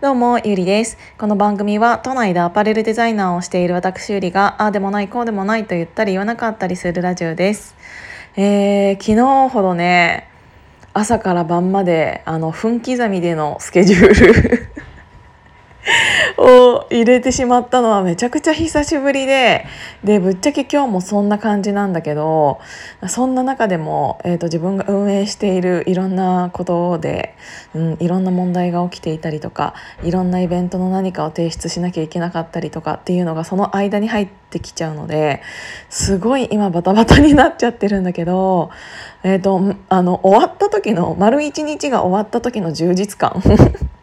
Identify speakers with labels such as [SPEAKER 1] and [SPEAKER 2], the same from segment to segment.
[SPEAKER 1] どうも、ゆりです。この番組は都内でアパレルデザイナーをしている私ゆりが、ああでもない、こうでもないと言ったり言わなかったりするラジオです。えー、昨日ほどね、朝から晩まで、あの、分刻みでのスケジュール を入れてしまったのはめちゃくちゃ久しぶりででぶっちゃけ今日もそんな感じなんだけどそんな中でも、えーと、自分が運営しているいろんなことで、うん、いろんな問題が起きていたりとかいろんなイベントの何かを提出しなきゃいけなかったりとかっていうのがその間に入ってきちゃうのですごい今バタバタになっちゃってるんだけど、えー、とあの終わった時の丸一日が終わった時の充実感。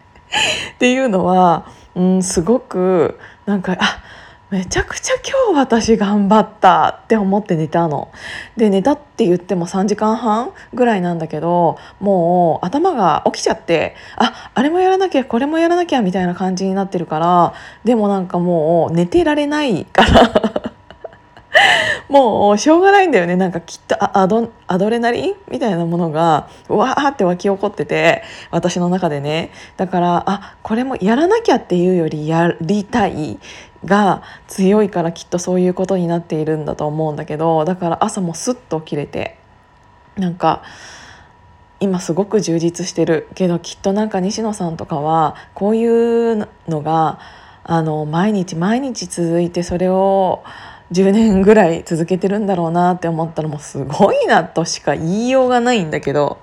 [SPEAKER 1] っていうのは、うん、すごくなんかあめちゃくちゃ今日私頑張ったって思って寝たの。で寝たって言っても3時間半ぐらいなんだけどもう頭が起きちゃってああれもやらなきゃこれもやらなきゃみたいな感じになってるからでもなんかもう寝てられないからもうしょうがないんだよね。なんかきっとアドアドレナリンみたいなものがわーって湧き起こってて私の中でね。だからあこれもやらなきゃっていうよりやりたいが強いからきっとそういうことになっているんだと思うんだけどだから朝もスッと起きれてなんか今すごく充実してるけどきっとなんか西野さんとかはこういうのがあの毎日毎日続いてそれを10年ぐらい続けてるんだろうなって思ったらもうすごいなとしか言いようがないんだけど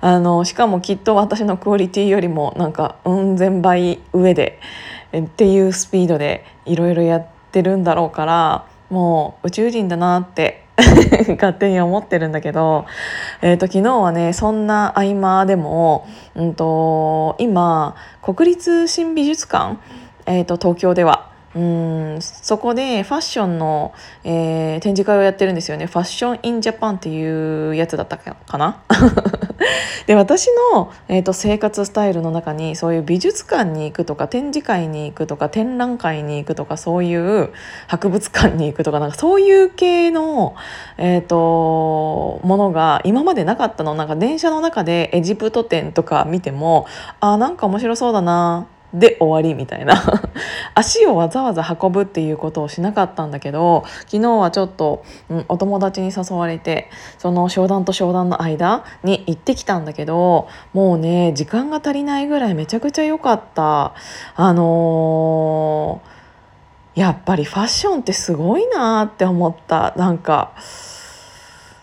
[SPEAKER 1] あのしかもきっと私のクオリティよりもなんかうん千倍上でっていうスピードでいろいろやってるんだろうからもう宇宙人だなって 勝手に思ってるんだけど、えーと、昨日はねそんな合間でも、うんと、今国立新美術館、えーと東京ではうんそこでファッションの、えー、展示会をやってるんですよね。ファッション・イン・ジャパンっていうやつだったかな？で私の、えーと、生活スタイルの中にそういう美術館に行くとか展示会に行くとか展覧会に行くとかそういう博物館に行くとかなんかそういう系の、えーと、ものが今までなかったの。なんか電車の中でエジプト展とか見てもあなんか面白そうだな。で終わりみたいな 足をわざわざ運ぶっていうことをしなかったんだけど昨日はちょっと、うん、お友達に誘われてその商談と商談の間に行ってきたんだけどもうね時間が足りないぐらいめちゃくちゃ良かったあのー、やっぱりファッションってすごいなって思ったなんか。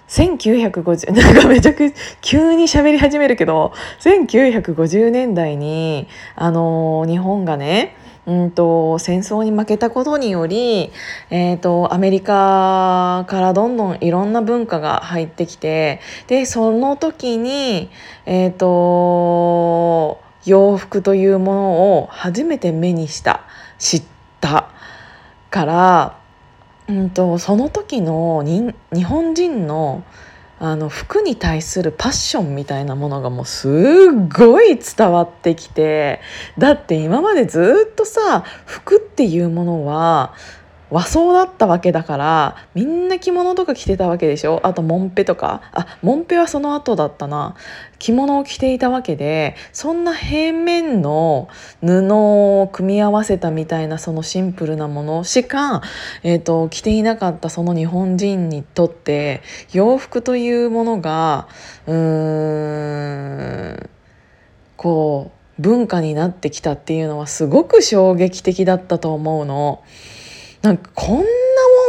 [SPEAKER 1] 1950なんかめちゃく急に喋り始めるけど1950年代にあの日本がねうんと戦争に負けたことにより、えーと、アメリカからどんどんいろんな文化が入ってきてでその時に、えーと洋服というものを初めて目にした知ったからうんと、その時の日本人のあの服に対するパッションみたいなものがもうすっごい伝わってきてだって今までずっとさ服っていうものは和装だったわけだからみんな着物とか着てたわけでしょ？あとモンペとか？あモンペはその後だったな。着物を着ていたわけでそんな平面の布を組み合わせたみたいなそのシンプルなもの。しか、えーと、着ていなかったその日本人にとって洋服というものがうーんこう文化になってきたっていうのはすごく衝撃的だったと思うの。なんかこんな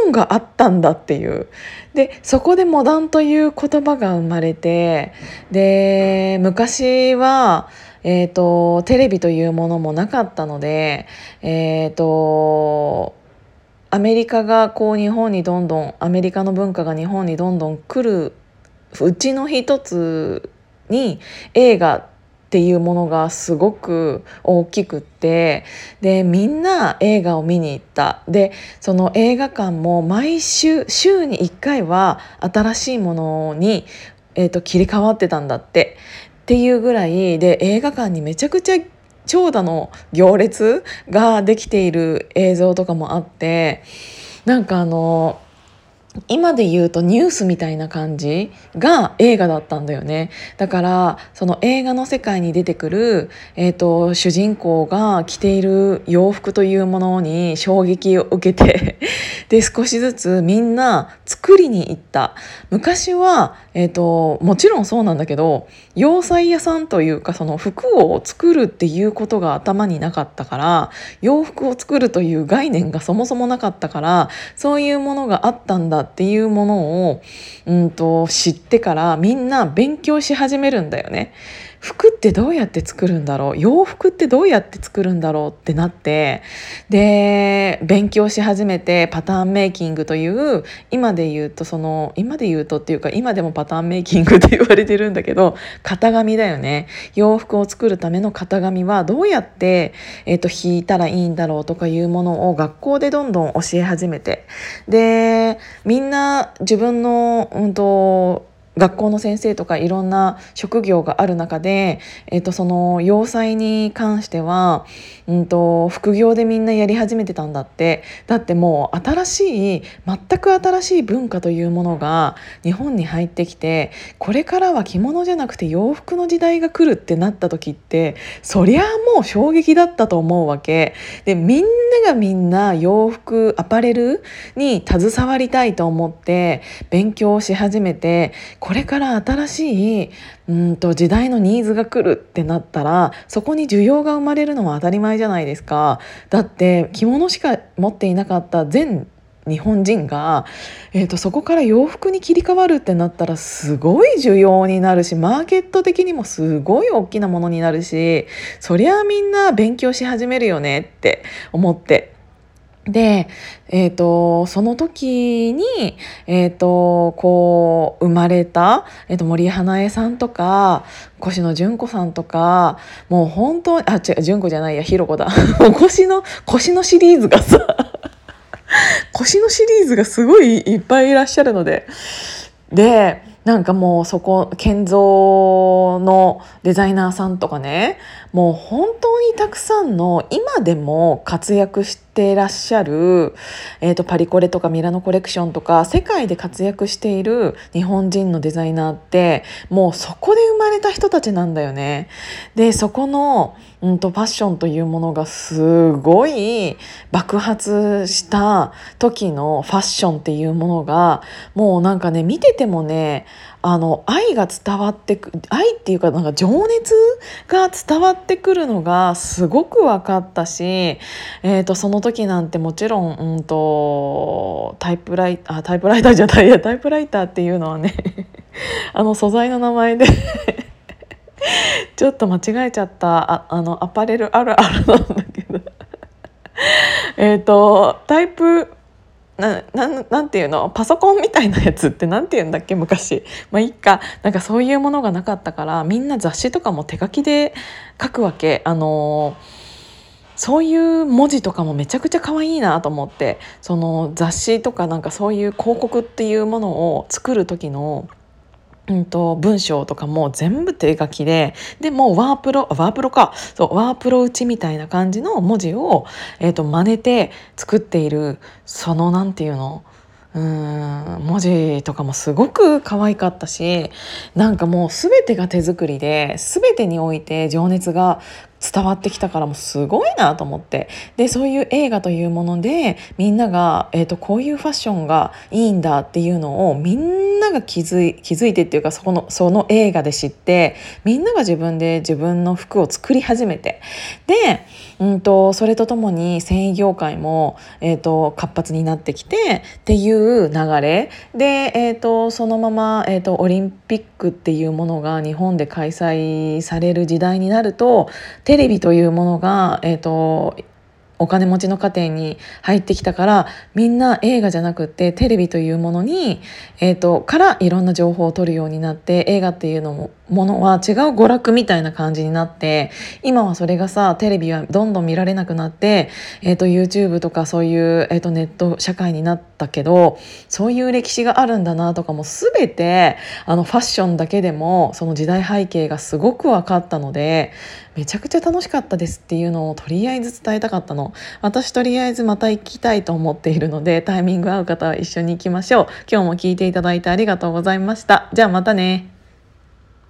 [SPEAKER 1] もんがあったんだっていう。でそこでモダンという言葉が生まれてで昔は、えーと、テレビというものもなかったのでえっ、ー、とアメリカがこう日本にどんどんアメリカの文化が日本にどんどん来るうちの一つに映画っていうものがすごく大きくってでみんな映画を見に行った。でその映画館も毎週週に1回は新しいものに、えーと、切り替わってたんだって。っていうぐらいで映画館にめちゃくちゃ長蛇の行列ができている映像とかもあってなんかあの今で言うとニュースみたいな感じが映画だったんだよね。だからその映画の世界に出てくる、えーと、主人公が着ている洋服というものに衝撃を受けて で少しずつみんな作りに行った。昔は、えーと、もちろんそうなんだけど洋裁屋さんというかその服を作るっていうことが頭になかったから洋服を作るという概念がそもそもなかったからそういうものがあったんだっていうものを、うんと、知ってからみんな勉強し始めるんだよね。服ってどうやって作るんだろう？洋服ってどうやって作るんだろうってなってで勉強し始めてパターンメイキングという今で言うとその今で言うとっていうか今でもパターンメイキングって言われてるんだけど型紙だよね。洋服を作るための型紙はどうやって、えーと、引いたらいいんだろうとかいうものを学校でどんどん教え始めて。でみんな自分の、うんと学校の先生とかいろんな職業がある中で、えー、とその洋裁に関しては、うんと、副業でみんなやり始めてたんだって。だってもう新しい全く新しい文化というものが日本に入ってきてこれからは着物じゃなくて洋服の時代が来るってなった時ってそりゃもう衝撃だったと思うわけ。でみんながみんな洋服アパレルに携わりたいと思って勉強し始めてこれから新しいうんと時代のニーズが来るってなったらそこに需要が生まれるのは当たり前じゃないですか。だって着物しか持っていなかった全日本人が、えーと、そこから洋服に切り替わるってなったらすごい需要になるしマーケット的にもすごい大きなものになるしそりゃあみんな勉強し始めるよねって思ってで、えーと、その時に、えーと、こう生まれた、えーと、森花江さんとか越野純子さんとかもう本当あ違う純子じゃないやひろ子だ。腰の腰のシリーズがさ 腰のシリーズがすごいいっぱいいらっしゃるので。でなんかもうそこ建造のデザイナーさんとかねもう本当にたくさんの今でも活躍しててらっしゃる、えーと、パリコレとかミラノコレクションとか世界で活躍している日本人のデザイナーってもうそこで生まれた人たちなんだよね。でそこの、うんと、ファッションというものがすごい爆発した時のファッションっていうものがもうなんかね見ててもねあの愛が伝わってく愛っていうかなんか情熱が伝わってくるのがすごく分かったし、えーと、その時なんてもちろん、うんと、タイプライあタイプライターじゃないや タイプライターっていうのはね あの素材の名前で ちょっと間違えちゃったああのアパレルあるあるなんだけど。えっとタイプなななんていうの？パソコンみたいなやつって何て言うんだっけ？昔。まあいいか。なんかそういうものがなかったからみんな雑誌とかも手書きで書くわけ。あのそういう文字とかもめちゃくちゃ可愛いなと思って。その雑誌とかなんかそういう広告っていうものを作る時のうんと、文章とかも全部手書きででもワープロワープロか。そうワープロ打ちみたいな感じの文字を、えーと、真似て作っているそのなんていうの？うん。文字とかもすごく可愛かったしなんかもう全てが手作りで全てにおいて情熱が伝わってきたからもすごいなと思って。でそういう映画というものでみんなが、えーと、こういうファッションがいいんだっていうのをみんなが気づい気づいてっていうかそこのその映画で知ってみんなが自分で自分の服を作り始めて。で、うんと、それとともに繊維業界も、えーと、活発になってきてっていう流れ。で、えー、とそのまま、えー、とオリンピックっていうものが日本で開催される時代になるとテレビというものが、えーと、お金持ちの家庭に入ってきたからみんな映画じゃなくってテレビというものに、えーと、からいろんな情報を取るようになって映画っていうのもものは違う娯楽みたいな感じになって今はそれがさテレビはどんどん見られなくなって、えーと、YouTube とかそういう、えーと、ネット社会になったけどそういう歴史があるんだなとかも全てあのファッションだけでもその時代背景がすごく分かったのでめちゃくちゃ楽しかったですっていうのをとりあえず伝えたかったの。私とりあえずまた行きたいと思っているのでタイミング合う方は一緒に行きましょう。今日も聞いていただいてありがとうございました。じゃあまたね。